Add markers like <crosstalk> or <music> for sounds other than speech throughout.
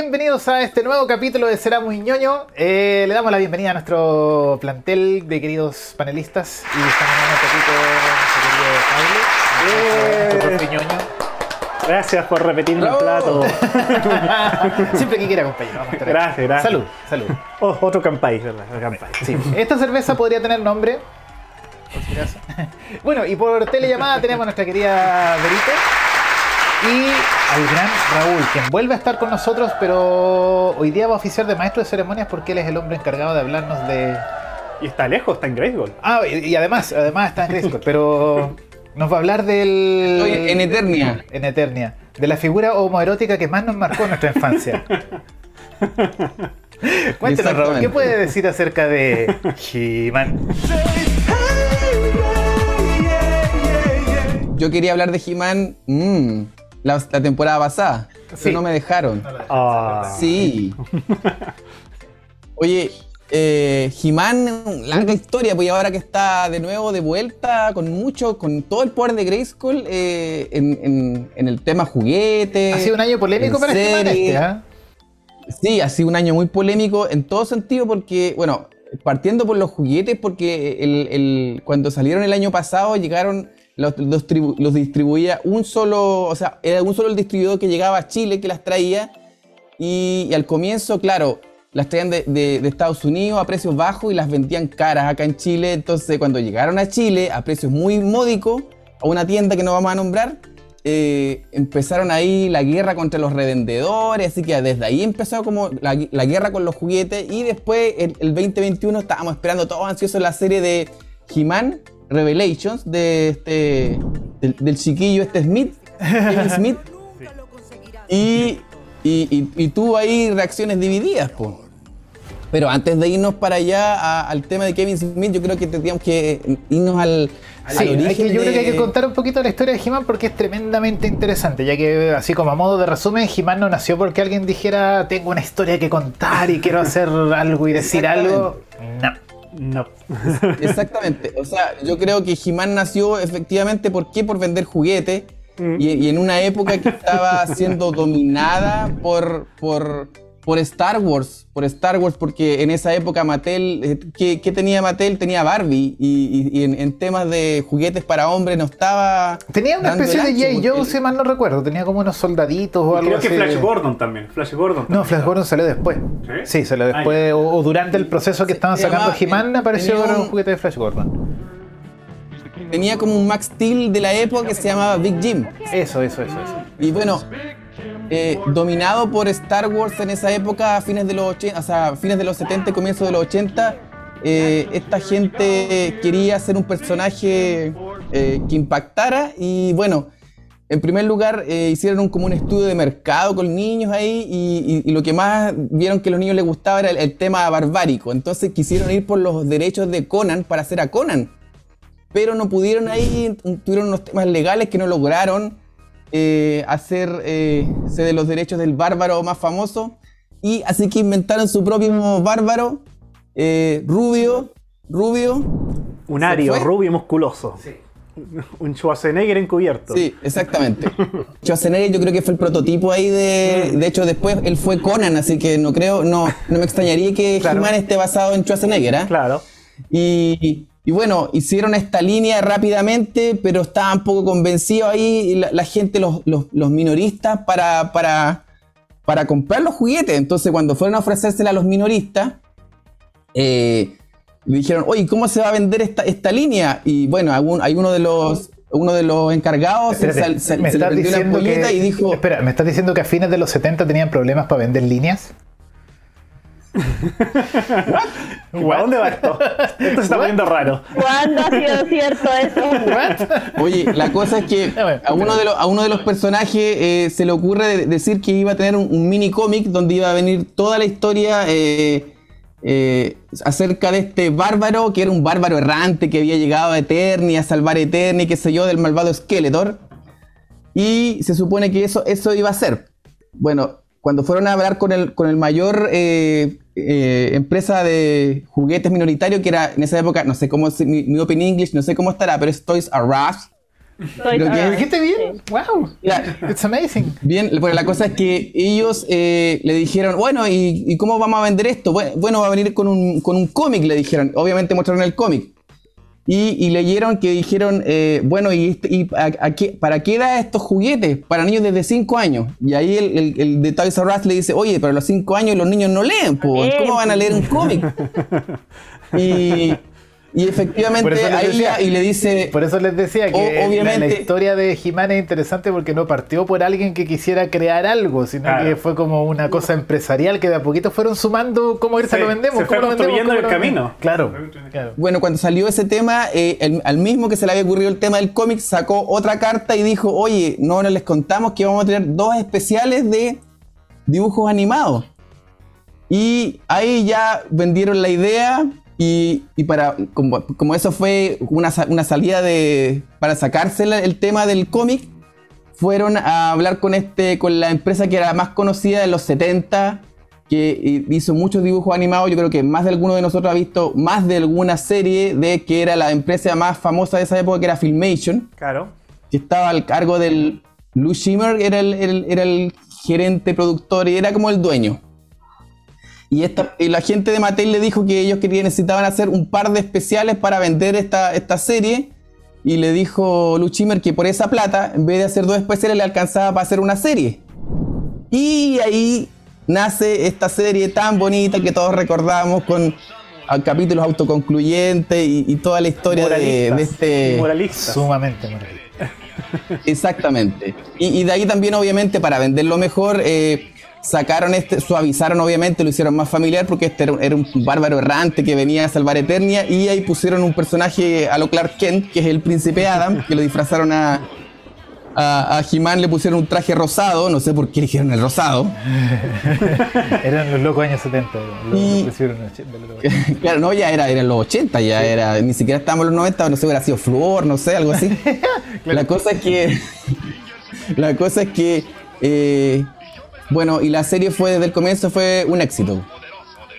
bienvenidos a este nuevo capítulo de Será Muy ñoño. Eh, le damos la bienvenida a nuestro plantel de queridos panelistas y estamos en un poquito nuestro querido Pablo. Eh. Gracias por repetirme el plato. <laughs> Siempre que quiera, compañero. Vamos a tener. Gracias, gracias. Salud, salud. Oh, otro campay, ¿verdad? Campay. Sí, esta cerveza podría tener nombre. <laughs> Bueno, y por telellamada tenemos a nuestra querida Verito y al gran Raúl, quien vuelve a estar con nosotros, pero hoy día va a oficiar de maestro de ceremonias porque él es el hombre encargado de hablarnos de. Y está lejos, está en Grayskull. Ah, y, y además, además está en Grayskull, pero <laughs> nos va a hablar del. Estoy en Eternia. En Eternia. De la figura homoerótica que más nos marcó en nuestra infancia. <laughs> Cuéntenos, Raúl. ¿qué puede decir acerca de He-Man? Yo quería hablar de He-Man mm, la, la temporada pasada, Sí. pero no me dejaron. Ah. Sí. <laughs> Oye, eh, He-Man, larga historia, pues ahora que está de nuevo de vuelta con mucho, con todo el poder de Grayskull eh, en, en- en el tema juguete. Ha sido un año polémico para He-Man este, ¿ah? Sí, ha sido un año muy polémico en todo sentido porque, bueno, partiendo por los juguetes, porque el- el- cuando salieron el año pasado llegaron, los, los tribu- los distribuía un solo, o sea, era un solo distribuidor que llegaba a Chile que las traía y, al comienzo, claro, las traían de, Estados Unidos a precios bajos y las vendían caras acá en Chile, entonces cuando llegaron a Chile a precios muy módicos, a una tienda que no vamos a nombrar, eh, empezaron ahí la guerra contra los revendedores, así que desde ahí empezó como la, la guerra con los juguetes y después el, el 2021 estábamos esperando todos ansiosos la serie de He-Man Revelations de este, del, del chiquillo este Smith, Kevin Smith, <laughs> y, y, y- y tuvo ahí reacciones divididas, po. Pero antes de irnos para allá a- al tema de Kevin Smith, yo creo que tendríamos que irnos al, al Sí, hay origen que- yo creo que hay que contar un poquito la historia de He-Man porque es tremendamente interesante, ya que así como a modo de resumen, He-Man no nació porque alguien dijera tengo una historia que contar y quiero hacer algo y decir algo. No. No. <laughs> Exactamente. O sea, yo creo que He-Man nació efectivamente, ¿por qué? Por vender juguetes. Y, y en una época que estaba siendo dominada por, por, por Star Wars. Por Star Wars, porque en esa época Mattel, eh, ¿qué, qué tenía Mattel? Tenía Barbie. Y, y- y en, en temas de juguetes para hombres no estaba. Tenía una especie de J. Joe, si mal no recuerdo, tenía como unos soldaditos o Y algo creo que así. Flash Gordon también. Flash Gordon. No. Flash Gordon salió después. ¿Sí? Sí, salió después. o, o durante el proceso que estaban sacando He-Man apareció un- juguete de Flash Gordon. Tenía como un Max Steel de la época que se llamaba Big Jim. Eso, eso, eso, eso. Y bueno, eh, dominado por Star Wars en esa época, a fines de los 80, o sea, fines de los 70 y comienzos de los 80, eh, esta gente quería hacer un personaje eh, que impactara y bueno, en primer lugar hicieron un, como un estudio de mercado con niños ahí y lo que más vieron que a los niños les gustaba era el, el tema barbárico, entonces quisieron ir por los derechos de Conan para hacer a Conan pero no pudieron ahí, tuvieron unos temas legales que no lograron eh, hacer eh, se de los derechos del bárbaro más famoso y así que inventaron su propio bárbaro eh, rubio, rubio, Un ario rubio y musculoso. <laughs> Un Schwarzenegger encubierto. sí, exactamente. <laughs> Schwarzenegger yo creo que fue el prototipo ahí de, de hecho después él fue Conan, así que no creo, no, no me extrañaría que Claro. He-Man esté basado en Schwarzenegger, ¿ah? Claro. Y, y bueno, hicieron esta línea rápidamente, pero estaban poco convencidos ahí la, la gente, los, los- los minoristas, para, para, para comprar los juguetes. Entonces, cuando fueron a ofrecérsela a los minoristas, eh, le dijeron, oye, ¿cómo se va a vender esta, esta línea? Y bueno, algún- hay uno de los, uno de los encargados se, Espérate, se- me se le estás prendió la diciendo ampolleta que, y dijo, Espera, ¿me estás diciendo que a fines de los 70 tenían problemas para vender líneas? ¿A dónde va esto? Esto se está poniendo raro. ¿Cuándo ha sido cierto eso? Oye, la cosa es que bueno, a uno de los, a uno de los personajes eh, se le ocurre de- decir que iba a tener un, un mini cómic donde iba a venir toda la historia eh, eh, acerca de este bárbaro, que era un bárbaro errante que había llegado a Eternia, a salvar a Eternia, qué sé yo, del malvado Skeletor. Y se supone que eso, eso iba a ser. Bueno, cuando fueron a hablar con el, con el mayor eh, eh, empresa de juguetes minoritario, que era en esa época, no sé cómo, es mi, mi Open English, no sé cómo estará, pero es Toys R Us. Toys Lo que- R ¿Lo Us. dijiste bien? ¡Wow! Ya, It's amazing. Bien, pues la cosa es que ellos eh, le dijeron, bueno, ¿y, y cómo vamos a vender esto? Bue- Bueno, va a venir con un, con un cómic, le dijeron. Obviamente mostraron el cómic. Y, y leyeron que dijeron, eh, bueno, ¿y, este- y a- a qué- para qué da estos juguetes? Para niños desde 5 años. Y ahí el, el, el de Toys R Us le dice, oye, pero a los 5 años los niños no leen, po, ¿cómo van a leer un cómic? <laughs> y, y Por efectivamente eso les ahí y le dice... Por eso les decía que O- la- historia de He-Man es interesante porque no partió por alguien que quisiera crear algo, sino Claro. que fue como una cosa empresarial que de a poquito fueron sumando cómo irse Sí, lo vendemos, se fue cómo lo vendemos, construyendo cómo el lo camino. Claro, claro. Bueno, cuando salió ese tema, eh, el- al mismo que se le había ocurrido el tema del cómic, sacó otra carta y dijo, oye, no, no les contamos que vamos a tener dos especiales de dibujos animados. Y ahí ya vendieron la idea y, y para, como, como eso fue una, una salida de, para sacarse la- el tema del cómic, fueron a hablar con, este, con la empresa que era más conocida de los 70, que hi- hizo muchos dibujos animados. Yo creo que más de alguno de nosotros ha visto más de alguna serie de que era la empresa más famosa de esa época, que era Filmation, Claro. que estaba al cargo del... Lou Schimmer era el, el- era el gerente productor y era como el dueño. Y, esta, y la gente de Mattel le dijo que ellos querían, necesitaban hacer un par de especiales para vender esta, esta serie. Y le dijo Lou Schimmer que por esa plata, en vez de hacer dos especiales, le alcanzaba para hacer una serie. Y ahí nace esta serie tan bonita que todos recordamos con capítulos autoconcluyentes y, y toda la historia de, este... Moralistas. Sumamente moralista. Exactamente. Y, y de ahí también, obviamente, para venderlo mejor, eh, sacaron este, suavizaron, obviamente, lo hicieron más familiar porque este era, era un bárbaro errante que venía a salvar Eternia. Y ahí pusieron un personaje a lo Clark Kent, que es el príncipe Adam, que lo disfrazaron a. A, a He-Man le pusieron un traje rosado, no sé por qué eligieron el rosado. <laughs> Eran los locos años 70. Los, Y- los los 80, los locos. <laughs> claro, no, ya era, era en los 80, ya era, ni siquiera estábamos en los 90, no sé, hubiera sido Flor, no sé, algo así. <laughs> La cosa es que. la cosa es que. eh, bueno, y la serie fue desde el comienzo fue un éxito.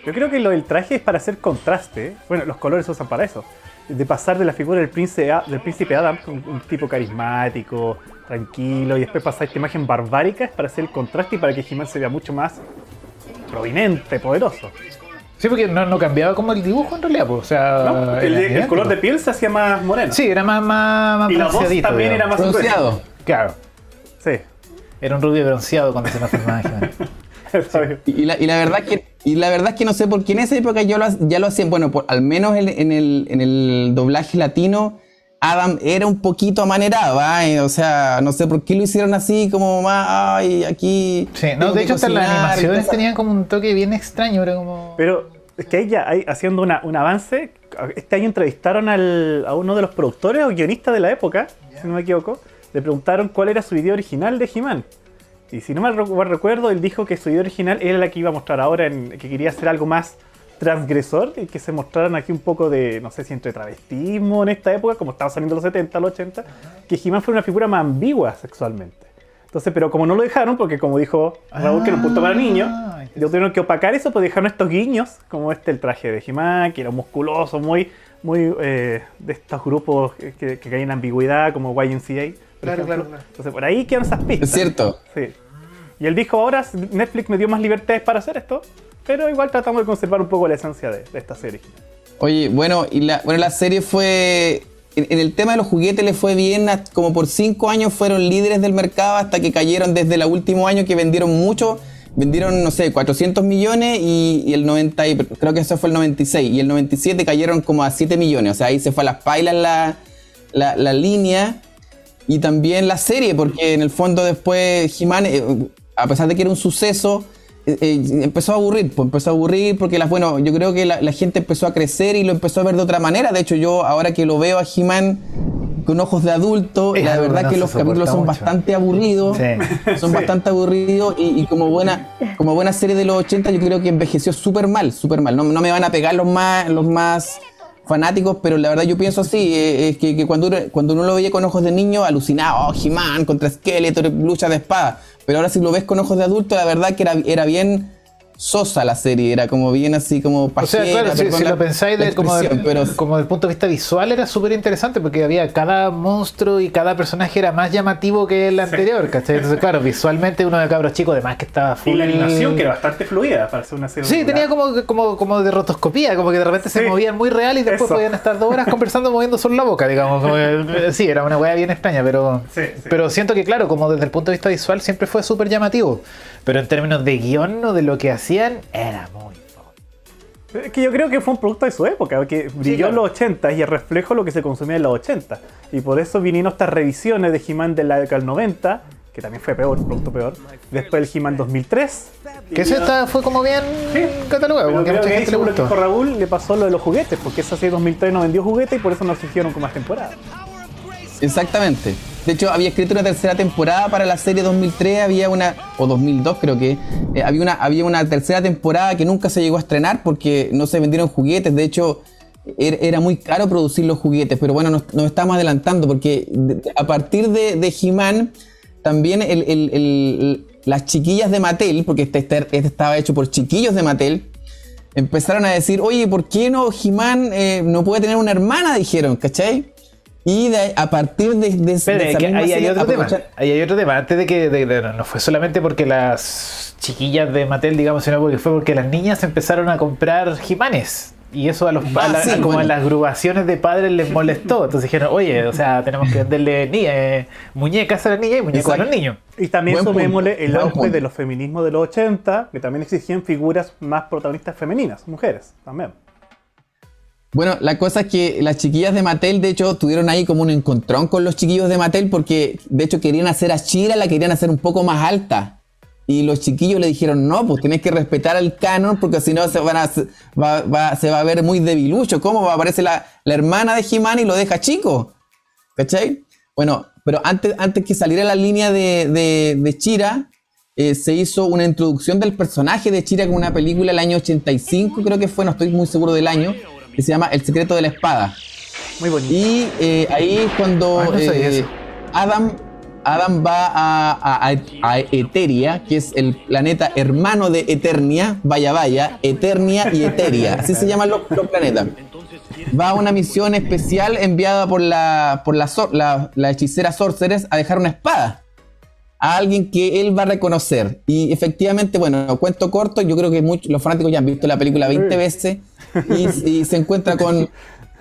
Yo creo que lo del traje es para hacer contraste. Bueno, los colores se usan para eso. De pasar de la figura del príncipe, A- del príncipe Adam, un, un tipo carismático, tranquilo, y después pasar esta imagen barbárica es para hacer el contraste y para que He-Man se vea mucho más prominente, poderoso. Sí, porque no, no cambiaba como el dibujo en realidad, pues, o sea... ¿no? El, el color de piel se hacía más moreno. Sí, era más, más, más y la voz también era más gruesa. Claro, Sí. Era un rubio bronceado cuando se transformaba en He-Man. <laughs> Y la, y la verdad que y la verdad es que no sé por qué en esa época yo lo ya lo hacían, bueno, por- al menos en, en el, en el doblaje latino, Adam era un poquito amanerado. Eh, o sea, no sé por qué lo hicieron así, como más, ay, aquí... Sí, no, de hecho hasta las cocinar", animaciones tenían como un toque bien extraño, era como... Pero es que ahí ya, ahí, haciendo una- un avance, este año entrevistaron al- a uno de los productores o guionistas de la época, si no me equivoco, le preguntaron cuál era su idea original de He-Man. Y si no mal recu- recuerdo, él dijo que su idea original era la que iba a mostrar ahora, en, que quería hacer algo más transgresor y que se mostraran aquí un poco de, no sé si entre travestismo en esta época, como estaba saliendo los 70, los 80, que He-Man fue una figura más ambigua sexualmente. Entonces, pero como no lo dejaron, porque como dijo Raúl, que era un punto para niños, Ah, y tuvieron que opacar eso, pues dejaron estos guiños, como este, el traje de He-Man, que era musculoso, muy, muy eh, de estos grupos que, que caen en ambigüedad, como YMCA. Claro, claro, claro. Entonces, por ahí quedan esas pistas. Es cierto. Sí. Y él dijo, ahora Netflix me dio más libertades para hacer esto, pero igual tratamos de conservar un poco la esencia de, de esta serie. Oye, bueno, y la, bueno, la serie fue. En, en el tema de los juguetes le fue bien, como por cinco años fueron líderes del mercado hasta que cayeron desde el último año que vendieron mucho. Vendieron, no sé, 400 millones y, y el 90, y- creo que eso fue el 96. Y el 97 cayeron como a 7 millones. O sea, ahí se fue a las pailas la, la, la línea. Y también la serie, porque en el fondo después He-Man, eh, a pesar de que era un suceso, eh, eh, empezó a aburrir, pues empezó a aburrir porque las, bueno, yo creo que la, la gente empezó a crecer y lo empezó a ver de otra manera. De hecho, yo ahora que lo veo a He-Man con ojos de adulto, Es la verdad no que los capítulos son mucho. bastante aburridos. Sí. Son bastante aburridos y, y como buena como buena serie de los 80 yo creo que envejeció súper mal, súper mal. No, no me van a pegar los más, los más fanáticos, pero la verdad yo pienso así, eh, es que, cuando, uno- cuando uno lo veía con ojos de niño, alucinaba, oh, He-Man contra Skeletor, lucha de espada. Pero ahora si lo ves con ojos de adulto, la verdad que era, era bien sosa la serie, era como bien así como O sea, pajera, claro, si, si la- lo pensáis de- como, del- pero como del punto de vista visual era súper interesante porque había cada monstruo y cada personaje era más llamativo que el anterior, ¿cachai? Entonces, claro, <laughs> visualmente uno de cabros chicos, además que estaba full... Y la animación que era bastante fluida para ser una serie. Sí, tenía como, como, como de rotoscopía, como que de repente se movían muy real y después Eso. podían estar dos horas <laughs> conversando moviendo solo la boca, digamos. como que- sí, era una weá bien extraña, pero, Sí, sí. pero siento que, claro, como desde el punto de vista visual siempre fue súper llamativo. Pero en términos de guion o de lo que hacían, era muy... fome. Es que yo creo que fue un producto de su época, que brilló claro. en los 80 y el reflejo de lo que se consumía en los 80. Y por eso vinieron estas revisiones de He-Man de la década del 90, que también fue peor, un producto peor. Después el He-Man 2003. Que eso está- fue como bien catalogado, Pero como que a creo mucha gente le según lo que gustó. dijo Raúl, le pasó lo de los juguetes, porque esa serie 2003 no vendió juguetes y por eso no surgieron con más temporadas. Exactamente. De hecho, había escrito una tercera temporada para la serie 2003, había una, o 2002 creo que, eh, había, una, había una tercera temporada que nunca se llegó a estrenar porque no se vendieron juguetes. De hecho, er- era muy caro producir los juguetes, pero bueno, nos, nos estamos adelantando porque a partir de, de He-Man, también las chiquillas de Mattel, porque este, este- este estaba hecho por chiquillos de Mattel, empezaron a decir, oye, ¿por qué no He-Man eh, no puede tener una hermana? Dijeron, ¿cachai? Y de a partir de, de, de Espera, esa que misma ahí hay otro tema. Ahí hay otro tema. Antes de que de- de- no fue solamente porque las chiquillas de Mattel, digamos, sino porque fue porque las niñas empezaron a comprar jimanes. Y eso a los a Ah, la- sí, a como bueno. a las agrupaciones de padres les molestó. <laughs> Entonces dijeron, oye, o sea, tenemos que venderle ni- eh, muñecas a las niñas y muñecos a los niños. Y también Buen punto, sumémosle el buen auge punto. de los feminismos de los 80, que también exigían figuras más protagonistas femeninas, mujeres también. Bueno, la cosa es que las chiquillas de Mattel, de hecho, tuvieron ahí como un encontrón con los chiquillos de Mattel porque, de hecho, querían hacer a Shira, la querían hacer un poco más alta. Y los chiquillos le dijeron, no, pues tenés que respetar el canon porque si no se, van a, va, se va a ver muy debilucho. ¿Cómo va a aparecer la, la hermana de He-Man y lo deja chico? ¿Cachai? Bueno, pero antes, antes que saliera la línea de, de, de Chira, eh, se hizo una introducción del personaje de Chira con una película el año 85, creo que fue, no estoy muy seguro del año, que se llama El secreto de la espada. Muy bonito. Y eh, ahí cuando Ah, no eh. Adam, Adam va a, a- a- a Eteria, que es el planeta hermano de Eternia, vaya vaya, Eternia y Eteria, así se llaman los, los planetas. Va a una misión especial enviada por la, por la, sor- la, la hechicera Sorceress a dejar una espada a alguien que él va a reconocer. Y efectivamente, bueno, cuento corto, yo creo que muchos, los fanáticos ya han visto la película 20 veces y, y se encuentra con,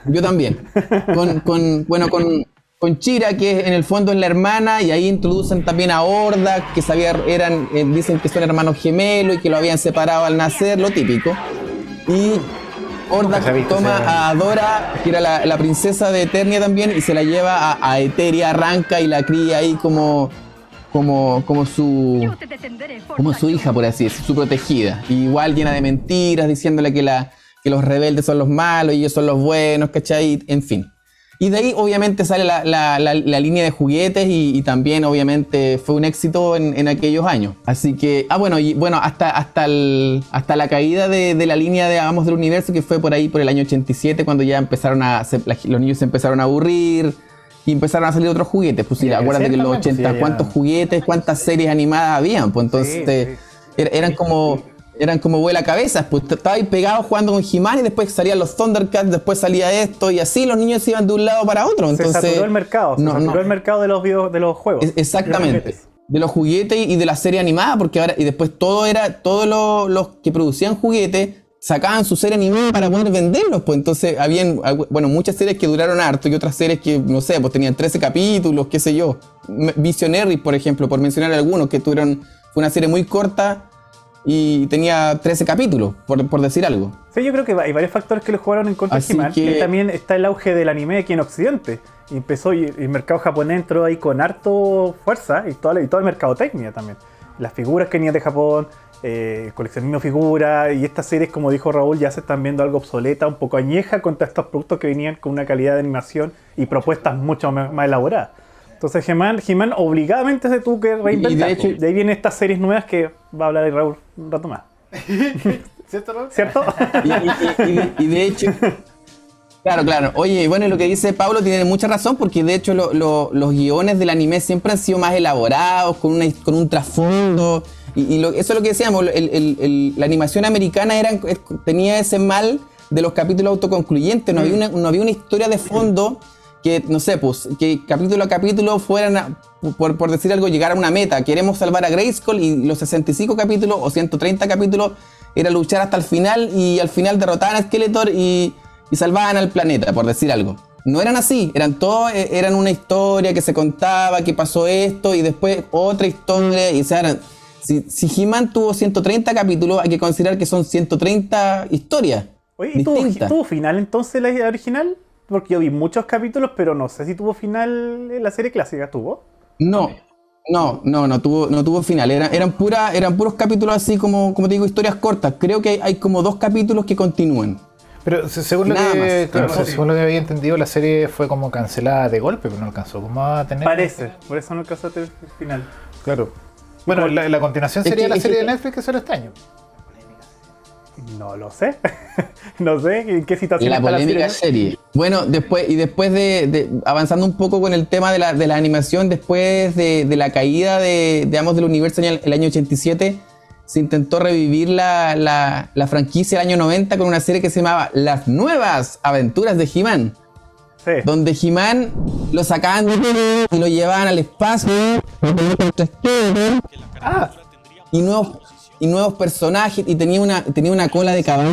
yo también, con, con- bueno, con, con Chira, que en el fondo es la hermana, y ahí introducen también a Horda, que sabía, eran, eh, dicen que son hermanos gemelos y que lo habían separado al nacer, lo típico. Y Horda toma a Dora, que era la, la princesa de Eternia también, y se la lleva a, a Eteria, arranca y la cría ahí como, como, como su como su hija, por así decirlo, su protegida. Y igual llena de mentiras, diciéndole que, la, que los rebeldes son los malos y ellos son los buenos, ¿cachai? En fin. Y de ahí obviamente sale la, la- la- la línea de juguetes y, y también obviamente fue un éxito en, en aquellos años. Así que, ah bueno, y bueno, hasta, hasta, el- hasta la caída de, de la línea de Vamos del Universo, que fue por ahí por el año 87, cuando ya empezaron a, se- los niños se empezaron a aburrir y empezaron a salir otros juguetes. Pues sí, acuérdate que en los crecer 80, también, pues, ¿cuántos juguetes, cuántas series animadas habían? Pues entonces Sí, er- eran como eran como vuela cabezas, pues estaba ahí pegado jugando con He-Man y después salían los Thundercats, después salía esto y así los niños se iban de un lado para otro. se Entonces, saturó el mercado, se no, saturó no. el mercado de los video- de los juegos. Es- exactamente. de los juguetes. De los juguetes y de la serie animada, porque ahora, y después todo era, todos lo- los que producían juguetes sacaban su serie animada para poder venderlos, pues entonces habían, algu- bueno, muchas series que duraron harto y otras series que, no sé, pues tenían 13 capítulos, qué sé yo. Visionary, por ejemplo, por mencionar algunos, que tuvieron, fue una serie muy corta y tenía 13 capítulos, por, por decir algo. Sí, yo creo que hay varios factores que le jugaron en contra de que- Y también está el auge del anime aquí en Occidente. Y empezó y el mercado japonés entró ahí con harto fuerza y todo, y todo el mercado técnico también. Las figuras que venían de Japón, eh, coleccionismo de figuras y estas series, como dijo Raúl, ya se están viendo algo obsoleta, un poco añeja contra estos productos que venían con una calidad de animación y propuestas mucho más, más elaboradas. Entonces He-Man, obligadamente se tuvo que reinventar. Y de hecho- de ahí vienen estas series nuevas que va a hablar ahí Raúl un rato más. <laughs> ¿Cierto, Raúl? ¿Cierto? <laughs> Y, y- y- y de- de hecho, claro, claro. Oye, bueno, lo que dice Pablo tiene mucha razón, porque de hecho lo- lo- los guiones del anime siempre han sido más elaborados, con, una, con un trasfondo. Y lo- eso es lo que decíamos, el- el- el- la animación americana era, tenía ese mal de los capítulos autoconcluyentes, no, había una, no había una historia de fondo que, no sé, pues, que capítulo a capítulo fueran, a- por, por decir algo, llegar a una meta. Queremos salvar a Grayskull y los 65 capítulos o 130 capítulos era luchar hasta el final y al final derrotaban a Skeletor y, y salvaban al planeta, por decir algo. No eran así, eran todos, eh, eran una historia que se contaba, que pasó esto y después otra historia. Y o sea, eran- si, si He-Man tuvo 130 capítulos, hay que considerar que son 130 historias. Oye, ¿y tuvo, distintas. tuvo final entonces la original? Porque yo vi muchos capítulos, pero no sé si tuvo final en la serie clásica. ¿Tuvo? No, no, no, no tuvo, no tuvo final. Era- eran, pura, eran puros capítulos así como, como te digo, historias cortas. Creo que hay, hay como dos capítulos que continúan. Pero se- según lo, Nada que, más. claro, Claro, según lo que había entendido, la serie fue como cancelada de golpe, pero no alcanzó como a tener. Parece, por eso no alcanzaste el final. Claro. Bueno, la, la continuación Es sería que- la es serie que- de Netflix que sale este año. No lo sé. <laughs> no sé en qué situación La está polémica la serie. serie. Bueno, después, y después de, de- avanzando un poco con el tema de la, de la animación, después de, de la caída de, digamos, del universo en el, el año 87, se intentó revivir la, la- la franquicia del año 90 con una serie que se llamaba Las Nuevas Aventuras de He-Man. Sí. Donde He-Man lo sacaban y lo llevaban al espacio Ah, y nuevos, y nuevos personajes y tenía una, tenía una cola de caballo,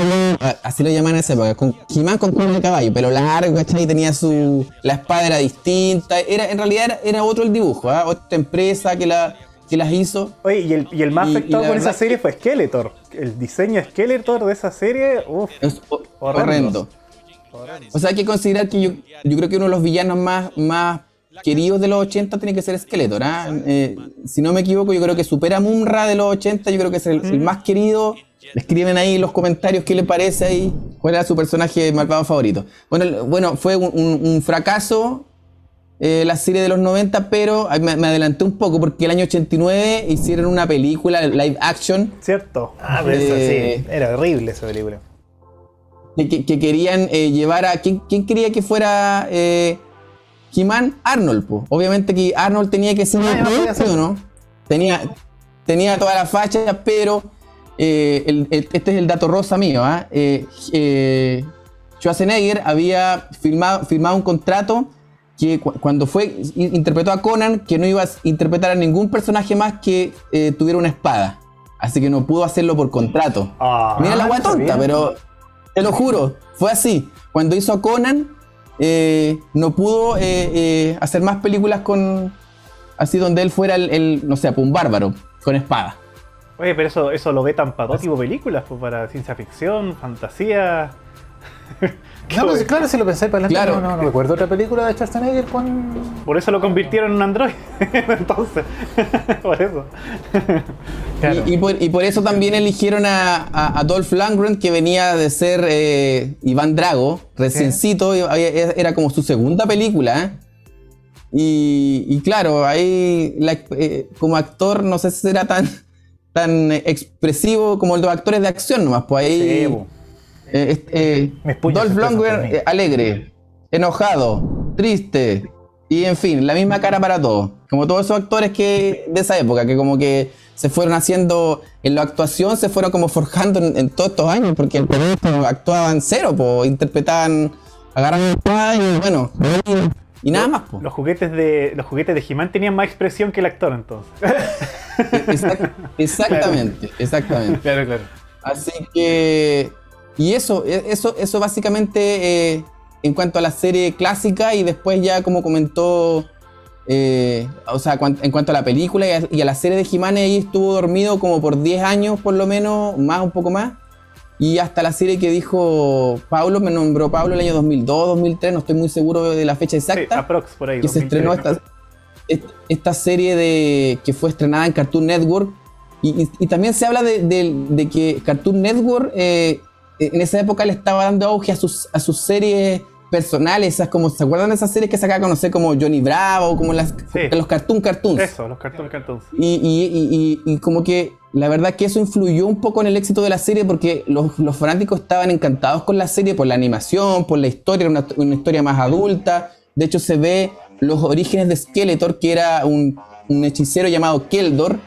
así lo llamaban en esa época, con He-Man con cola de caballo, pero largo, ¿cachai? Y tenía su. La espada era distinta. Era, en realidad era, era otro el dibujo, ¿ah? otra empresa que, la, que las hizo. Oye, y el, y el más Y- y afectado la con esa serie fue Skeletor. El diseño de Skeletor de esa serie, uff. Horrendo. horrendo. O sea, hay que considerar que yo, yo creo que uno de los villanos más, más queridos de los 80 tiene que ser Skeletor. ¿ah? Eh, si no me equivoco, yo creo que supera a Mumra de los 80. Yo creo que es el, el más querido. Escriben ahí en los comentarios qué le parece ahí, cuál era su personaje malvado favorito. Bueno, bueno fue un, un- un fracaso eh, la serie de los 90, pero me, me adelanté un poco porque el año 89 hicieron una película live action ¿Cierto? ah pero eso Eh, sí, era horrible esa película. Que, que- que querían eh, llevar a. ¿quién, quién quería que fuera eh, He-Man? Arnold, po. Obviamente que Arnold tenía que ser Ah, el no ¿no? Tenía, tenía toda la facha, pero eh, el- el- este es el dato rosa mío, ¿ah? Eh, eh, Schwarzenegger había firmado, firmado un contrato que cu- cuando fue interpretó a Conan que no iba a interpretar a ningún personaje más que eh, tuviera una espada. Así que no pudo hacerlo por contrato. Ah, Mira la agua está tonta, bien. pero te lo juro, fue así. Cuando hizo a Conan, eh, no pudo eh, eh, hacer más películas con. Así donde él fuera el, el, no sé, un bárbaro, con espada. Oye, pero eso, eso lo ve tan para todo tipo de películas, pues para ciencia ficción, fantasía. <laughs> No, pues, claro, si lo pensáis para adelante, Claro. no, no, no recuerdo otra película de Schwarzenegger con. Por eso lo convirtieron en un android. <laughs> Entonces, <laughs> por eso. Claro. Y, y por, y por eso también eligieron a, a, a Dolph Lundgren, que venía de ser eh, Iván Drago, reciencito, había- era como su segunda película. ¿eh? Y, y claro, ahí la- eh, como actor no sé si será tan, tan expresivo como los actores de acción nomás, pues ahí... Sí, eh, eh, Dolph Lundgren alegre, enojado, triste y en fin, la misma cara para todos. Como todos esos actores que de esa época, que como que se fueron haciendo en la actuación, se fueron como forjando en, en todos estos años, porque el resto actuaban cero, po, interpretaban, agarraban espada y bueno, y nada más. Po. Los juguetes de los juguetes de He-Man tenían más expresión que el actor entonces. <laughs> Exact- exactamente, exactamente. Claro, claro. Así que. Y eso, e- eso, eso básicamente eh, en cuanto a la serie clásica y después ya como comentó. Eh, o sea, en cuanto a la película y a, y a la serie de He-Man, ahí estuvo dormido como por 10 años por lo menos, más un poco más. Y hasta la serie que dijo Pablo, me nombró Pablo el año 2002, 2003, no estoy muy seguro de la fecha Sí, exacta aprox por ahí. que se 2003. estrenó esta, est- esta serie de que fue estrenada en Cartoon Network y, y- y también se habla de, de- de que Cartoon Network eh, en esa época le estaba dando auge a sus, a sus series personales, esas como, ¿se acuerdan de esas series que sacaba a conocer como Johnny Bravo, como las, Sí. los Cartoon Cartoons? Eso, los cartoon cartoons. Y, y- y- y- como que la verdad que eso influyó un poco en el éxito de la serie porque los, los fanáticos estaban encantados con la serie por la animación, por la historia, una, una historia más adulta. De hecho se ve los orígenes de Skeletor, que era un, un hechicero llamado Keldor,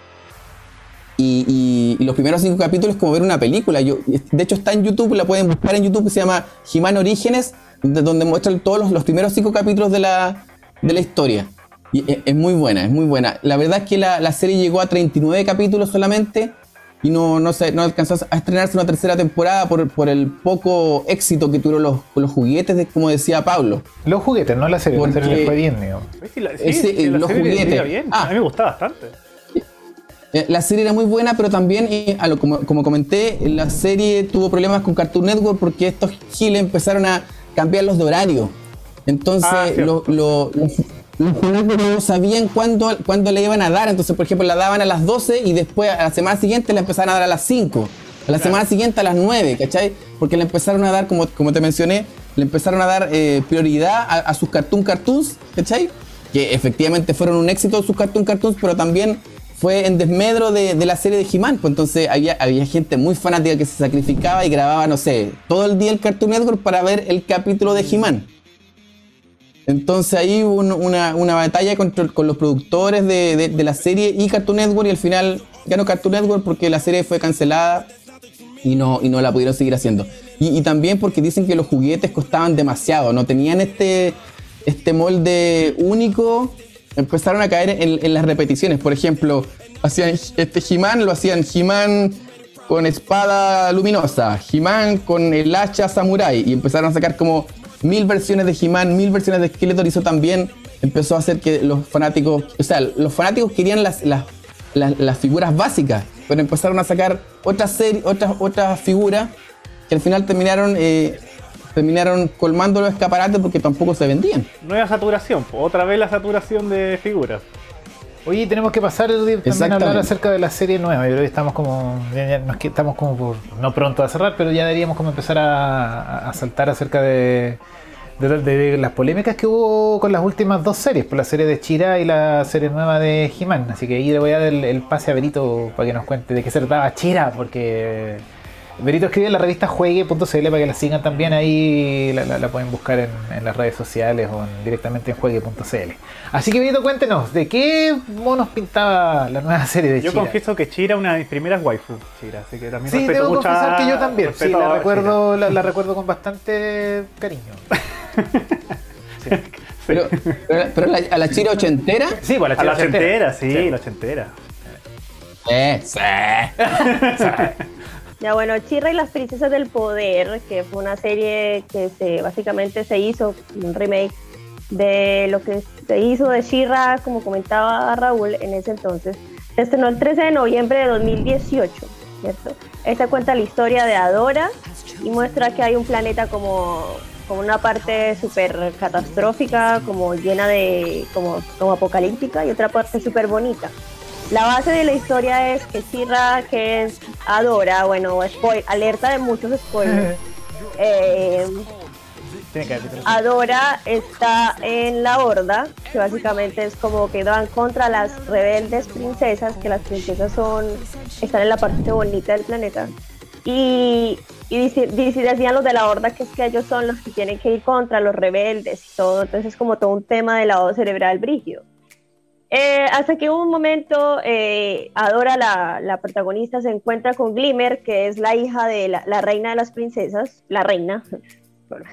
Y, y- y los primeros cinco capítulos es como ver una película. Yo, de hecho está en YouTube, la pueden buscar en YouTube, que se llama He-Man Orígenes, donde, donde muestran todos los, los primeros cinco capítulos de la, de la historia. Y es, es muy buena, es muy buena. La verdad es que la, la serie llegó a 39 capítulos solamente y no, no, se, no alcanzó a estrenarse una tercera temporada por, por el poco éxito que tuvieron los, los juguetes, de, como decía Pablo. Los juguetes, no la serie. La serie Porque- le fue bien, digo. ¿Ves? Sí, la- sí, Ese, sí, la los juguetes. bien. Ah. A mí me gustaba bastante. Eh, La serie era muy buena, pero también, eh, a lo- como, como comenté, la serie tuvo problemas con Cartoon Network porque estos giles empezaron a cambiar los de horario. Entonces, Ah, lo- lo- los, los no sabían cuándo, cuándo le iban a dar. Entonces, por ejemplo, la daban a las 12 y después a la semana siguiente la empezaron a dar a las 5. A la semana siguiente a las 9, ¿cachai? Porque le empezaron a dar, como, como te mencioné, le empezaron a dar eh, prioridad a, a sus Cartoon Cartoons, ¿cachai? Que efectivamente fueron un éxito sus Cartoon Cartoons, pero también fue en desmedro de, de la serie de He-Man. Pues entonces había, gente muy fanática que se sacrificaba y grababa, no sé, todo el día el Cartoon Network para ver el capítulo de He-Man. Entonces ahí hubo un- una, batalla contra- con los productores de la serie y Cartoon Network y al final ganó Cartoon Network porque la serie fue cancelada y no, y no la pudieron seguir haciendo. Y, y también porque dicen que los juguetes costaban demasiado, no tenían este, este molde único, empezaron a caer en, las repeticiones. Por ejemplo, hacían este He-Man, lo hacían He-Man con espada luminosa, He-Man con el hacha samurai y empezaron a sacar como mil versiones de He-Man, mil versiones de Skeletor y eso también empezó a hacer que los fanáticos, o sea, los fanáticos querían las, las, las, figuras básicas, pero empezaron a sacar otras series, otras figuras que al final terminaron eh, terminaron colmando los escaparates porque tampoco se vendían. Nueva saturación, otra vez la saturación de figuras. Oye, tenemos que pasar el también a hablar acerca de la serie nueva. Yo creo que estamos como. Ya, ya nos estamos como por. No pronto a cerrar, pero ya deberíamos como empezar a, saltar acerca de, de, de las polémicas que hubo con las últimas dos series, por la serie de Chira y la serie nueva de He-Man. Así que ahí le voy a dar el, el pase a Berito para que nos cuente de qué se trataba Chira, porque Berito escribe en la revista juegue.cl para que la sigan también ahí, la, la- la pueden buscar en, en las redes sociales o en- directamente en juegue.cl. Así que Berito, cuéntenos, ¿de qué monos pintaba la nueva serie de Yo Chira? confieso que Chira es una de mis primeras waifu. Chira, así que también Sí, respeto debo mucho confesar que yo también, sí, la recuerdo, la, la recuerdo con bastante cariño. <laughs> Sí, Pero, pero, pero la- a la chira ochentera, sí pues, Chira. A la ochentera. ochentera, sí, la ochentera. eh, sí. <laughs> Ya bueno, Chirra y las princesas del poder, que fue una serie que se básicamente se hizo un remake de lo que se hizo de Shira, como comentaba Raúl en ese entonces. Se estrenó el 13 de noviembre de 2018, ¿cierto? Esta cuenta la historia de Adora y muestra que hay un planeta como, como una parte súper catastrófica, como llena de, como, como apocalíptica y otra parte súper bonita. La base de la historia es que Shira, que es Adora, bueno, spoil, alerta de muchos spoilers. <laughs> eh, Adora está en la horda, que básicamente es como que van contra las rebeldes princesas, que las princesas son están en la parte bonita del planeta. Y, y dice- dice- decían los de la horda que es que ellos son los que tienen que ir contra los rebeldes y todo. Entonces es como todo un tema del lado cerebral brígido. Eh, hasta que hubo un momento, eh, Adora, la, la protagonista, se encuentra con Glimmer, que es la hija de la, la reina de las princesas, la reina,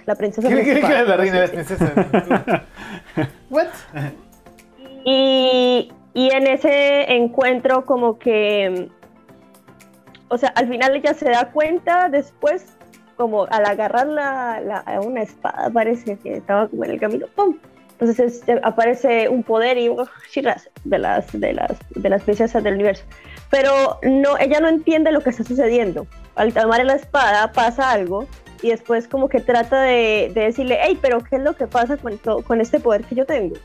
la princesa ¿Qué le quiere que principal, la reina de las princesas? <laughs> ¿What? Y, y en ese encuentro como que, o sea, al final ella se da cuenta después, como al agarrar la, la- una espada, parece que estaba como en el camino, ¡pum! Entonces es- aparece un poder y ¡oh! Shiraz de las, de, las, de las princesas del universo. Pero no, ella no entiende lo que está sucediendo. Al tomar la espada pasa algo y después como que trata de, de decirle, hey, pero ¿qué es lo que pasa con, con este poder que yo tengo?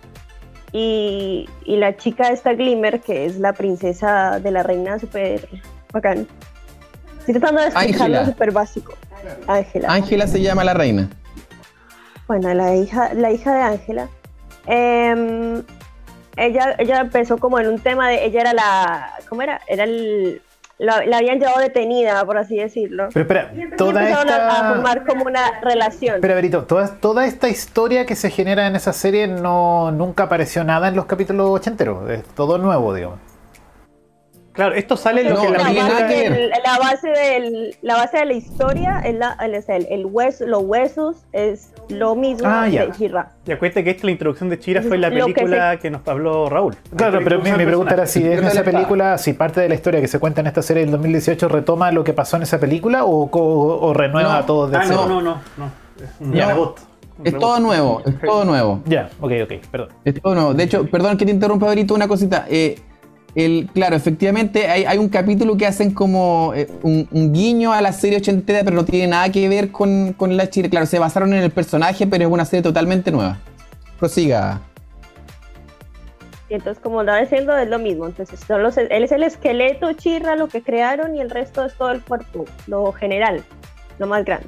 y, y la chica esta Glimmer, que es la princesa de la reina súper bacán. Estoy tratando de explicarlo súper básico. Ángela. Ángela se llama la reina. Bueno, la hija, la hija de Ángela. Em, ella, ella empezó como en un tema de, ella era la, ¿cómo era? Era el, la, la habían llevado detenida, por así decirlo. Pero espera, y toda empezaron a- a, esta... formar como una relación. Espera, Berito, toda, toda esta historia que se genera en esa serie no nunca apareció nada en los capítulos ochenteros. Es todo nuevo, digamos. Claro, esto sale en lo No, que la el- la base del, la base de la historia es la, el, es el, el hueso, los huesos es lo mismo Ah, de She-Ra. Y acuérdate que esta, la introducción de Chira fue la Lo que película que, nos habló Raúl. Claro, pero mi, pregunta era si en esa película, si parte de la historia que se cuenta en esta serie del 2018 retoma lo que pasó en esa película o, renueva No. todo de Ah, cero. no, no, no. no. Ya. Es todo nuevo, es todo nuevo. Ya, ok, ok, perdón. Es todo nuevo. De hecho, perdón que te interrumpa, Berito, una cosita. Eh, el, claro, efectivamente hay, hay un capítulo que hacen como eh, un, un guiño a la serie ochentera, pero no tiene nada que ver con, con la Chile. Claro, se basaron en el personaje, pero es una serie totalmente nueva. Prosiga. Y entonces, como estaba diciendo, es lo mismo. Entonces, son los, él es el esqueleto Chirra, lo que crearon, y el resto es todo el cuerpo, lo general, lo más grande.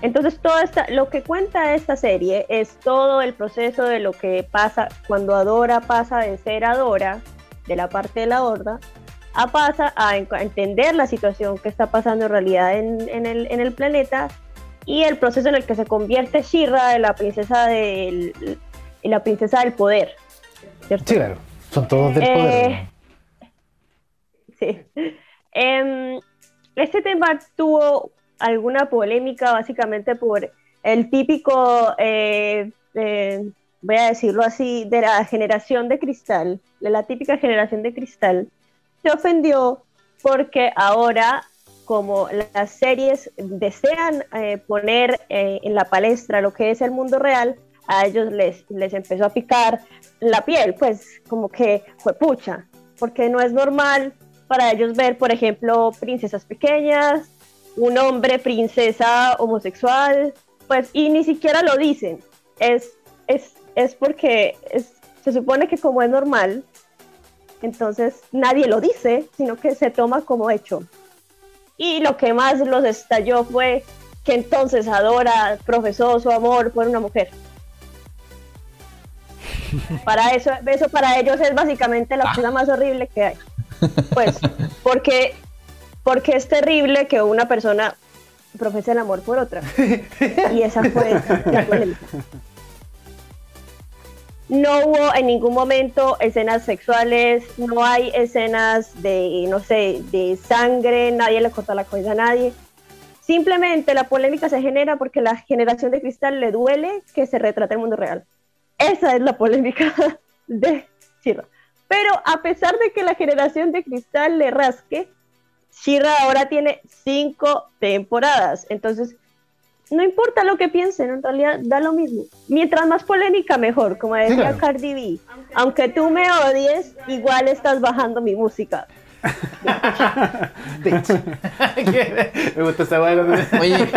Entonces, todo esta, lo que cuenta esta serie es todo el proceso de lo que pasa cuando Adora pasa de ser Adora, de la parte de la horda, a pasa a, en- a entender la situación que está pasando en realidad en, en el, en el planeta y el proceso en el que se convierte Shira de la princesa del, en la princesa del poder. ¿cierto? Sí, claro. Son todos del Eh, poder. Sí. Em, este tema tuvo alguna polémica básicamente por el típico, eh, eh, voy a decirlo así, de la generación de cristal, de la típica generación de cristal, se ofendió porque ahora, como las series desean eh, poner eh, en la palestra lo que es el mundo real, a ellos les, les empezó a picar la piel, pues como que fue pucha, porque no es normal para ellos ver, por ejemplo, princesas pequeñas, un hombre princesa homosexual, pues, y ni siquiera lo dicen. Es, es, es porque es- se supone que como es normal, entonces nadie lo dice, sino que se toma como hecho. Y lo que más los estalló fue que entonces Adora profesó su amor por una mujer. <laughs> Para eso, eso para ellos es básicamente la cosa más horrible que hay. Pues, porque, porque es terrible que una persona profese el amor por otra. <laughs> Y esa fue la polémica. No hubo en ningún momento escenas sexuales, no hay escenas de, no sé, de sangre, nadie le corta la cabeza a nadie. Simplemente la polémica se genera porque la generación de cristal le duele que se retrate el mundo real. Esa es la polémica <laughs> de Shira. Pero a pesar de que la generación de cristal le rasque, Shira ahora tiene cinco temporadas. Entonces, no importa lo que piensen, en realidad da lo mismo. Mientras más polémica, mejor. Como decía claro. Cardi B, aunque tú me odies, igual estás bajando mi música. <laughs> <laughs> Me gusta esa hueá. Oye,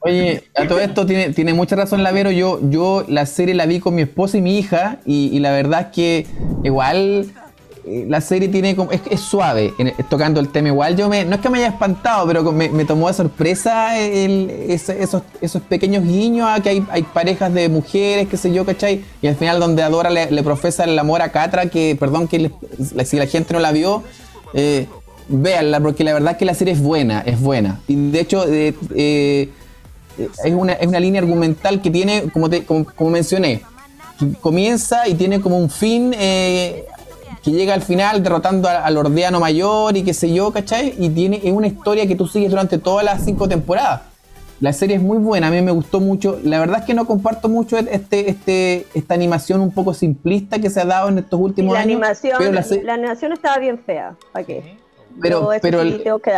oye, a todo esto tiene, tiene mucha razón Lavero. Yo, yo la serie la vi con mi esposa y mi hija, y, y la verdad es que igual la serie tiene como, es, es suave tocando el tema. Igual yo me, no es que me haya espantado, pero me, tomó de sorpresa el- ese- esos, esos pequeños guiños a que hay, parejas de mujeres, qué sé yo, ¿cachai? Y al final donde Adora le, le profesa el amor a Catra, que perdón que le- si la gente no la vio, eh, véanla, porque la verdad es que la serie es buena, es buena. Y de hecho, eh, eh, es, una, es una línea argumental que tiene, como, te- como, como mencioné, comienza y tiene como un fin eh, que llega al final derrotando al Ordeano Mayor y qué sé yo, ¿cachai? Y tiene es una historia que tú sigues durante todas las cinco temporadas. La serie es muy buena, a mí me gustó mucho. La verdad es que no comparto mucho este, este, esta animación un poco simplista que se ha dado en estos últimos la años. animación, pero la se- la animación estaba bien fea. ¿Para qué? pero, pero sí el- tengo que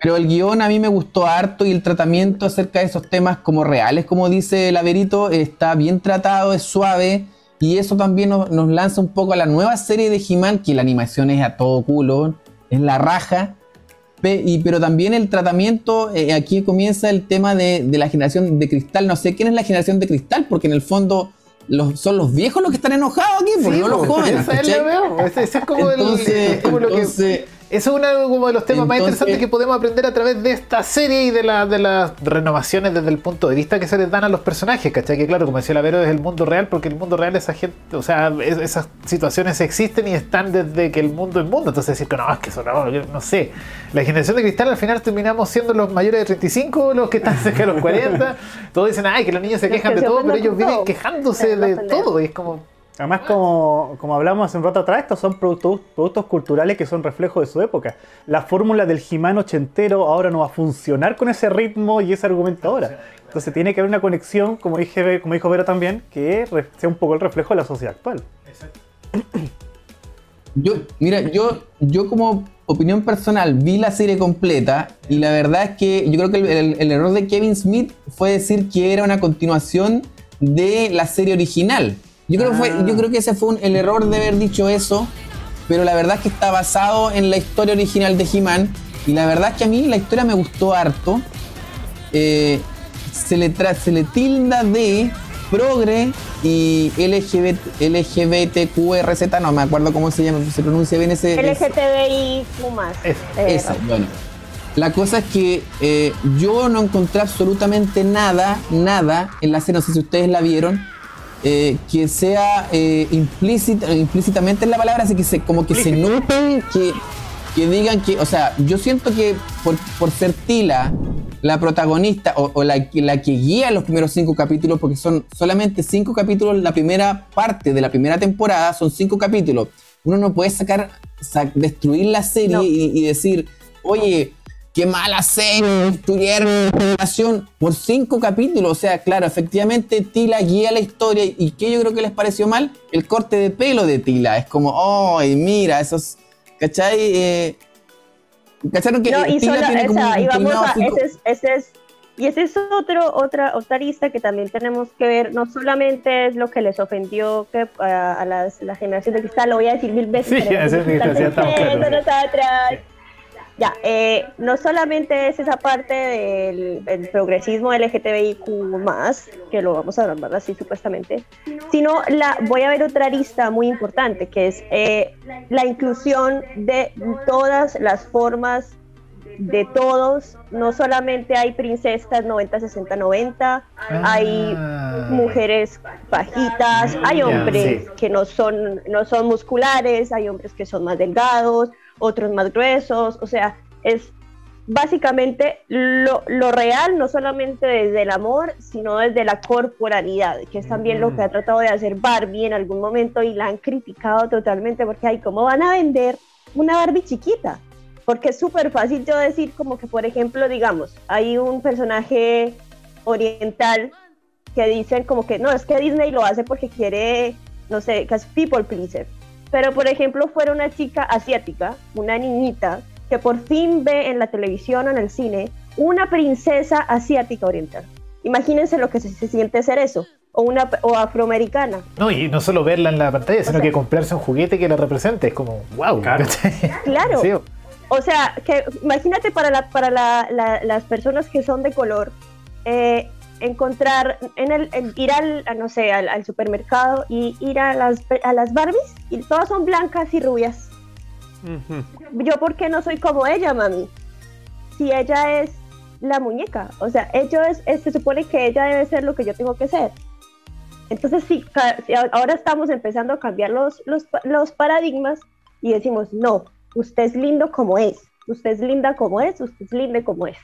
pero el guion a mí me gustó harto y el tratamiento acerca de esos temas como reales, como dice Laverito, está bien tratado, es suave. Y eso también nos, nos lanza un poco a la nueva serie de He-Man, que la animación es a todo culo, es la raja. Pe- y, pero también el tratamiento, eh, aquí comienza el tema de, de la generación de cristal. No sé quién es la generación de cristal, porque en el fondo los, son los viejos los que están enojados aquí, porque no los jóvenes. Esa es ¿cachai? la veo. Ese, ese es como el- Entonces, es como lo que- entonces- Eso es uno como de los temas más interesantes que podemos aprender a través de esta serie y de, la- de las renovaciones desde el punto de vista que se les dan a los personajes, ¿cachai? Que claro, como decía Lavero, es el mundo real, porque el mundo real, esa gente, o sea, es- esas situaciones existen y están desde que el mundo es mundo. Entonces decir que no, es que eso no, yo no sé. La generación de cristal al final terminamos siendo los mayores de 35, los que están cerca de los 40. <laughs> Todos dicen, ay, que los niños se quejan que de se todo, pero ellos viven quejándose la de todo. Y es como, Además, como, como hablamos hace un rato atrás, estos son productos, productos culturales que son reflejo de su época. La fórmula del Jimán ochentero ahora no va a funcionar con ese ritmo y ese argumento ahora. Entonces tiene que haber una conexión, como, dije, como dijo Vero también, que sea un poco el reflejo de la sociedad actual. <coughs> Yo, mira, yo, yo como opinión personal vi la serie completa y la verdad es que yo creo que el, el- el error de Kevin Smith fue decir que era una continuación de la serie original. Yo creo, que fue, Ah. yo creo que ese fue un- el error de haber dicho eso, pero la verdad es que está basado en la historia original de He-Man y la verdad es que a mí la historia me gustó harto. Eh, se, le tra- se le tilda de progre y LGBT, LGBTQRZ, no me acuerdo cómo se llama, se pronuncia bien ese. LGTBIQ más. Es- Eh, esa, bueno. La cosa es que eh, yo no encontré absolutamente nada, nada en la serie, no sé si ustedes la vieron, eh, que sea eh, implícita, implícitamente en la palabra, así que se, como que se note que, que digan que, o sea, yo siento que por, por ser Tila la protagonista o, o la, que- la que guía los primeros cinco capítulos, porque son solamente cinco capítulos, la primera parte de la primera temporada son cinco capítulos. Uno no puede sacar, sa- destruir la serie No. y, y decir, oye, qué mala serie, la generación por cinco capítulos. O sea, claro, efectivamente Tila guía la historia y ¿qué yo creo que les pareció mal? El corte de pelo de Tila. Es como, ¡ay, mira! Esos, ¿cachai? Eh, ¿Cacharon que No, y Tila solo, tiene como o sea, un y vamos peinado a, ese es, ese es, y ese es otro, otra, otra arista que también tenemos que ver, no solamente es lo que les ofendió que, a, a las, la generación de cristal, lo voy a decir mil veces. Sí, pero ese es mi están Ya, eh, no solamente es esa parte del, del progresismo LGTBIQ que lo vamos a nombrar así supuestamente, sino la, voy a ver otra arista muy importante, que es eh, la inclusión de todas las formas de todos, no solamente hay princesas 90, 60, 90, hay Ah. mujeres bajitas, hay hombres sí. que no son, no son musculares, hay hombres que son más delgados, otros más gruesos, o sea, es básicamente lo, lo real, no solamente desde el amor, sino desde la corporalidad, que es también lo que ha tratado de hacer Barbie en algún momento y la han criticado totalmente porque, ay, ¿cómo van a vender una Barbie chiquita? Porque es súper fácil yo decir como que, por ejemplo, digamos, hay un personaje oriental que dicen como que no, es que Disney lo hace porque quiere, no sé, que es people pleaser. Pero, por ejemplo, fuera una chica asiática, una niñita, que por fin ve en la televisión o en el cine una princesa asiática oriental. Imagínense lo que se, se siente ser eso. O una o afroamericana. No, y no solo verla en la pantalla, sino sea- que comprarse un juguete que la represente. Es como, wow. Claro. <laughs> Claro. Sí, O sea, que imagínate para, la, para la- la- las personas que son de color, eh, encontrar, en el, en ir al, no sé, al, al supermercado y ir a las, a las Barbies y todas son blancas y rubias. Ujú. Yo, ¿por qué no soy como ella, mami? Si ella es la muñeca, o sea, ella es, es- se supone que ella debe ser lo que yo tengo que ser. Entonces, si a- ahora estamos empezando a cambiar los, los, los paradigmas y decimos, no, usted es lindo como es, usted es linda como es, usted es linda como es.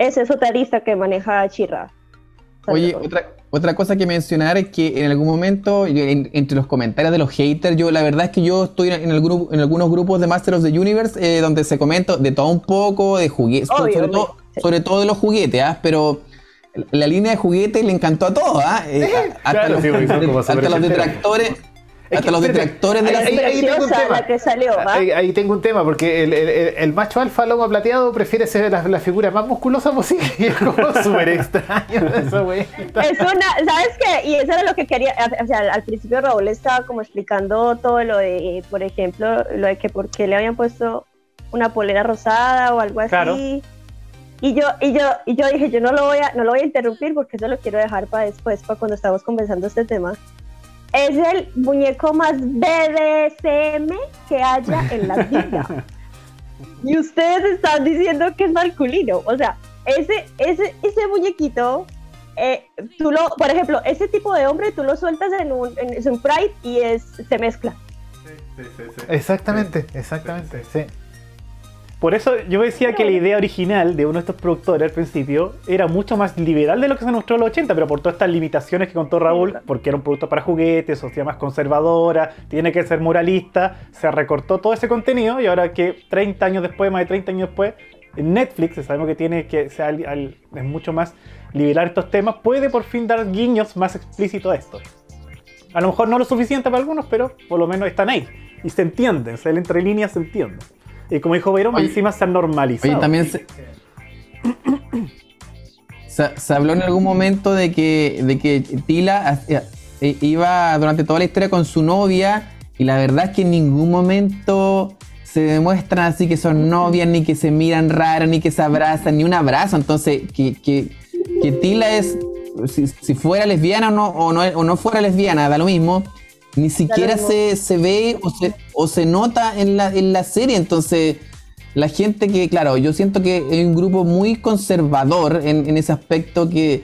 Esa es otra lista que maneja Chirra. Oye, otra, otra cosa que mencionar es que en algún momento, en- entre los comentarios de los haters, yo la verdad es que yo estoy en, el grupo, en algunos grupos de Master of the Universe eh, donde se comenta de todo un poco, de juguetes, sobre, obvio, todo, sí. sobre todo de los juguetes, ¿ah? pero la línea de juguetes le encantó a todos, ¿ah? Eh, <laughs> a- hasta, claro, los, sí, hasta detractores, Es hasta que, los detractores de la ahí- Es ahí- ahí tengo un tema. la que salió, ¿va? Ahí, ahí tengo un tema, porque el, el- el- el macho alfa lomo plateado prefiere ser la, la figura más musculosa posible. <laughs> Y es como súper extraño eso, güey. Es una, ¿sabes qué? Y eso era lo que quería, o sea, al principio Raúl estaba como explicando todo lo de, por ejemplo, lo de que por qué le habían puesto una polera rosada o algo así. Claro. Y yo, y yo, y yo dije, yo no lo voy a, no lo voy a interrumpir porque eso lo quiero dejar para después, para cuando estamos conversando este tema. Es el muñeco más BDSM que haya en la vida. <laughs> y ustedes están diciendo que es masculino. O sea, ese, ese, ese muñequito, eh, tú lo, por ejemplo, ese tipo de hombre tú lo sueltas en un, en, es un Pride y es, se mezcla. Exactamente, exactamente, sí. Por eso yo decía que la idea original de uno de estos productores al principio era mucho más liberal de lo que se mostró en los 80, pero por todas estas limitaciones que contó Raúl, porque era un producto para juguetes, sociedad más conservadora, tiene que ser moralista, se recortó todo ese contenido y ahora que 30 años después, más de 30 años después, Netflix, sabemos que tiene que sea es mucho más liberal estos temas, puede por fin dar guiños más explícitos a esto. A lo mejor no lo suficiente para algunos, pero por lo menos están ahí. Y se entienden, se entre líneas se entiende. Y como dijo Verón, Oye, encima se han normalizado. Oye, también se, <clears throat> se, se habló en algún momento de que, de que Tila hacía- eh, iba durante toda la historia con su novia y la verdad es que en ningún momento se demuestran así que son novias, ni que se miran raras, ni que se abrazan, ni un abrazo. Entonces, que, que, que Tila es, si, si fuera lesbiana o no, o no, o no fuera lesbiana, da lo mismo. Ni siquiera se, se ve o se, o se nota en la, en la serie. Entonces, la gente que, claro, yo siento que hay un grupo muy conservador en, en ese aspecto que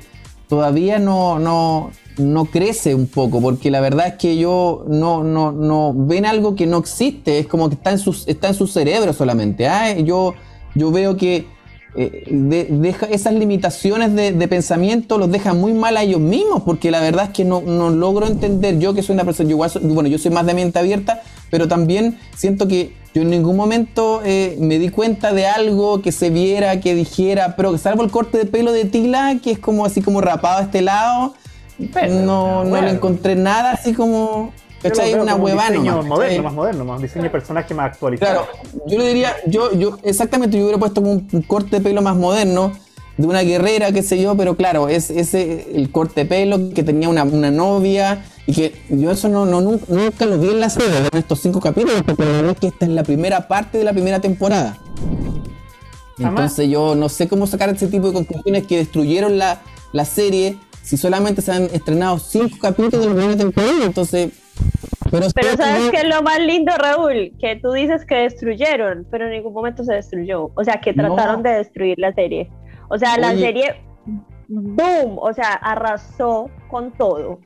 todavía no, no, no crece un poco, porque la verdad es que yo no, no, no ven algo que no existe, es como que está en su, está en su cerebro solamente. ¿ah? Yo, yo veo que eh, de- deja esas limitaciones de, de pensamiento los dejan muy mal a ellos mismos, porque la verdad es que no, no logro entender, yo que soy una persona, yo bueno, yo soy más de mente abierta, pero también siento que yo en ningún momento eh, me di cuenta de algo que se viera, que dijera, pero salvo el corte de pelo de Tila, que es como así como rapado a este lado, no, no le encontré nada así como, ¿cachai? Una como un huevada diseño moderno, ¿cachai? más moderno, más diseño de personaje más actualizado. Claro, yo le diría, yo, yo, exactamente, yo hubiera puesto un, un corte de pelo más moderno, de una guerrera, qué sé yo, pero claro, es ese el corte de pelo que tenía una, una novia y que yo eso no, no nunca, nunca lo vi en la serie, en estos cinco capítulos, porque la verdad es que esta es la primera parte de la primera temporada. Entonces yo no sé cómo sacar ese tipo de conclusiones que destruyeron la, la serie si solamente se han estrenado cinco capítulos de la primera temporada, entonces... Pero, que ¿sabes qué es lo más lindo, Raúl? Que tú dices que destruyeron, pero en ningún momento se destruyó. O sea, que No. trataron de destruir la serie. O sea, la serie, boom, o sea, arrasó con todo.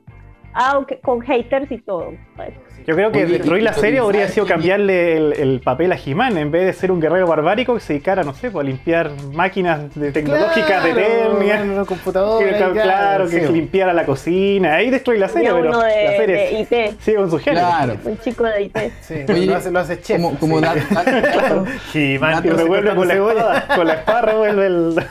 Aunque con haters y todo. Pues, Yo creo que Oye, destruir la serie habría ¿sabes sido cambiarle el, el papel a He-Man en vez de ser un guerrero barbárico que se dedicara, no sé, pues, a limpiar máquinas de tecnológicas de Eternia. en los computadores, Que, claro, que sí. limpiara la cocina. Ahí destruir la serie, pero uno de, la serie de IT, sigue con su género. Claro. un chico de IT. Sí, Oye, lo hace, lo hace chef. como, como sí. da- da- <laughs> He-Man y revuelve con la cebolla. espada. Con la espada revuelve el. <laughs>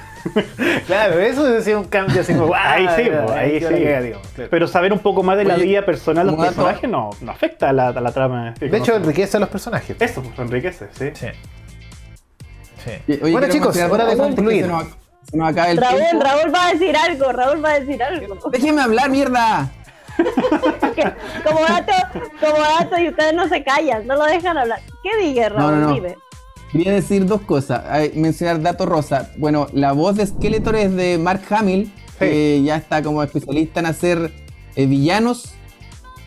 Claro, eso es decir un cambio así como. Ahí ah, sí, pues, ahí sí. claro. Pero saber un poco más de la vida personal de los personajes no, no afecta a la, a la trama. De hecho, enriquece a los personajes. Eso, pues enriquece, sí. Sí. Sí. Oye, bueno, chicos, mencionar hora de concluir. Se nos, se nos acaba el Raúl, tiempo. Raúl va a decir algo, Raúl va a decir algo. Déjenme hablar, mierda. <laughs> Como dato, como dato, y ustedes no se callan, no lo dejan hablar. ¿Qué No, Raúl? no, no. Dime. Quería decir dos cosas. Ay, mencionar dato rosa. Bueno, la voz de Skeletor es de Mark Hamill, que ya está como especialista en hacer eh, villanos.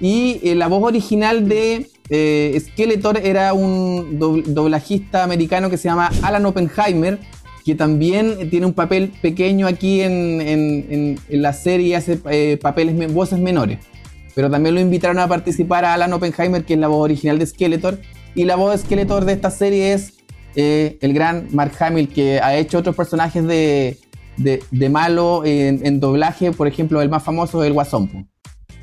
Y eh, la voz original de eh, Skeletor era un dobl- doblajista americano que se llama Alan Oppenheimer, que también tiene un papel pequeño aquí en, la serie y hace eh, papeles, voces menores. Pero también lo invitaron a participar a Alan Oppenheimer, que es la voz original de Skeletor. Y la voz de Skeletor de esta serie es eh, el gran Mark Hamill, que ha hecho otros personajes de, de- malo en, en doblaje, por ejemplo, el más famoso es el Guasón.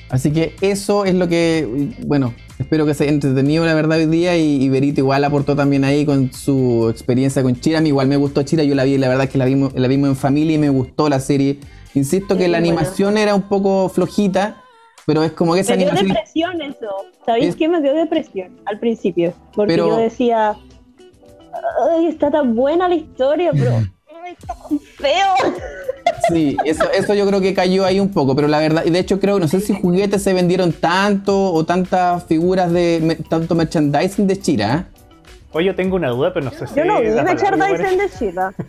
Así que eso es lo que, bueno, espero que se haya entretenido la verdad hoy día y, y Berito igual aportó también ahí con su experiencia con Chira. A mí igual me gustó Chira, yo la vi, la verdad es que la vimos, la vimos en familia y me gustó la serie. Insisto que Sí, la bueno. animación era un poco flojita, pero es como que esa Me dio animación... depresión eso. ¿Sabéis Es- qué me dio depresión al principio? Porque Pero- yo decía, ay, está tan buena la historia, pero ay, está tan feo. Sí, eso, eso yo creo que cayó ahí un poco, pero la verdad, y de hecho creo, no sé si juguetes se vendieron tanto o tantas figuras de me- tanto merchandising de Chira. ¿eh? Oye, yo tengo una duda, pero no sé si. Yo no vi Dyson de Shiva. <laughs>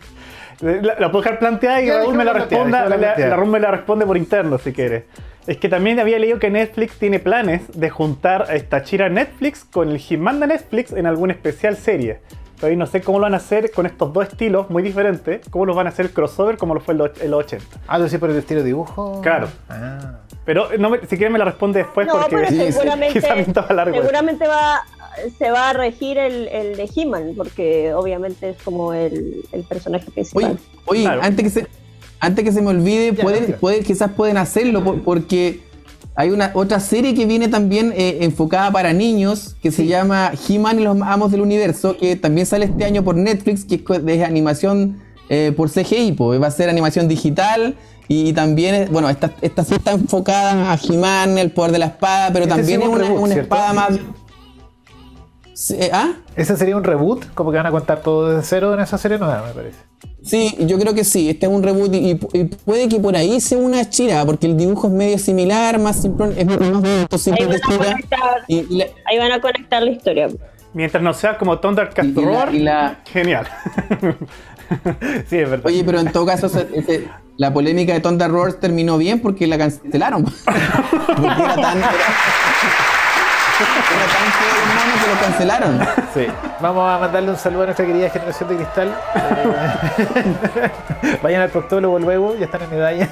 La, la puedo dejar planteada y Ya, Raúl me la dejémosla La, planteada. la Raúl me la responde por interno si quiere. Es que también había leído que Netflix tiene planes de juntar a esta Chira Netflix con el He-Man de Netflix en alguna especial serie. Todavía no sé cómo lo van a hacer con estos dos estilos muy diferentes. Cómo los van a hacer el crossover como lo fue en los en los 80. Ah, tú decís por el estilo de dibujo. Claro. Ah. Pero no me- si quieren me la responde después No, porque pero <laughs> sí, sí. seguramente, quizá largo. seguramente va, se va a regir el, el de He-Man, porque obviamente es como el, el personaje principal. Oye, oye Claro. antes, que se, antes que se me olvide, Ya, pueden, quizás pueden hacerlo por- porque hay una otra serie que viene también eh, enfocada para niños que se llama He-Man y los Amos del Universo, que también sale este año por Netflix, que es de animación eh, por CGI, pues va a ser animación digital. Y también, es- bueno, esta, esta sí está enfocada a He-Man, el poder de la espada, pero Este también es es un una, reboot, una ¿cierto? espada más. Eh, ¿Ah? ¿Ese sería un reboot? Como que van a contar todo desde cero en esa serie nueva, me parece. Sí, yo creo que sí. Este es un reboot y, y puede que por ahí sea una chira, porque el dibujo es medio similar, más simple, es más bonito, simple Ahí de van, conectar, Y, y la, ahí van a conectar la historia. Mientras no sea como Thundercats Y- Roar, la- genial. <laughs> Sí, es verdad. oye, pero en todo caso, la polémica de Thunder Roars terminó bien porque la cancelaron. <laughs> porque era tan. Era, era tan feo el mono que lo cancelaron. Sí. Vamos a mandarle un saludo a nuestra querida generación de cristal. Eh, <laughs> Vayan al proctólogo luego, ya están en medalla.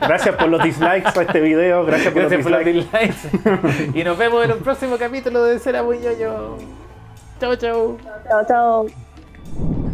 Gracias por los dislikes a este video. Gracias por Gracias por los los dislikes. dislikes. y nos vemos en un próximo capítulo de Será Muy Ñoño. Chau, chau. Chao, chao.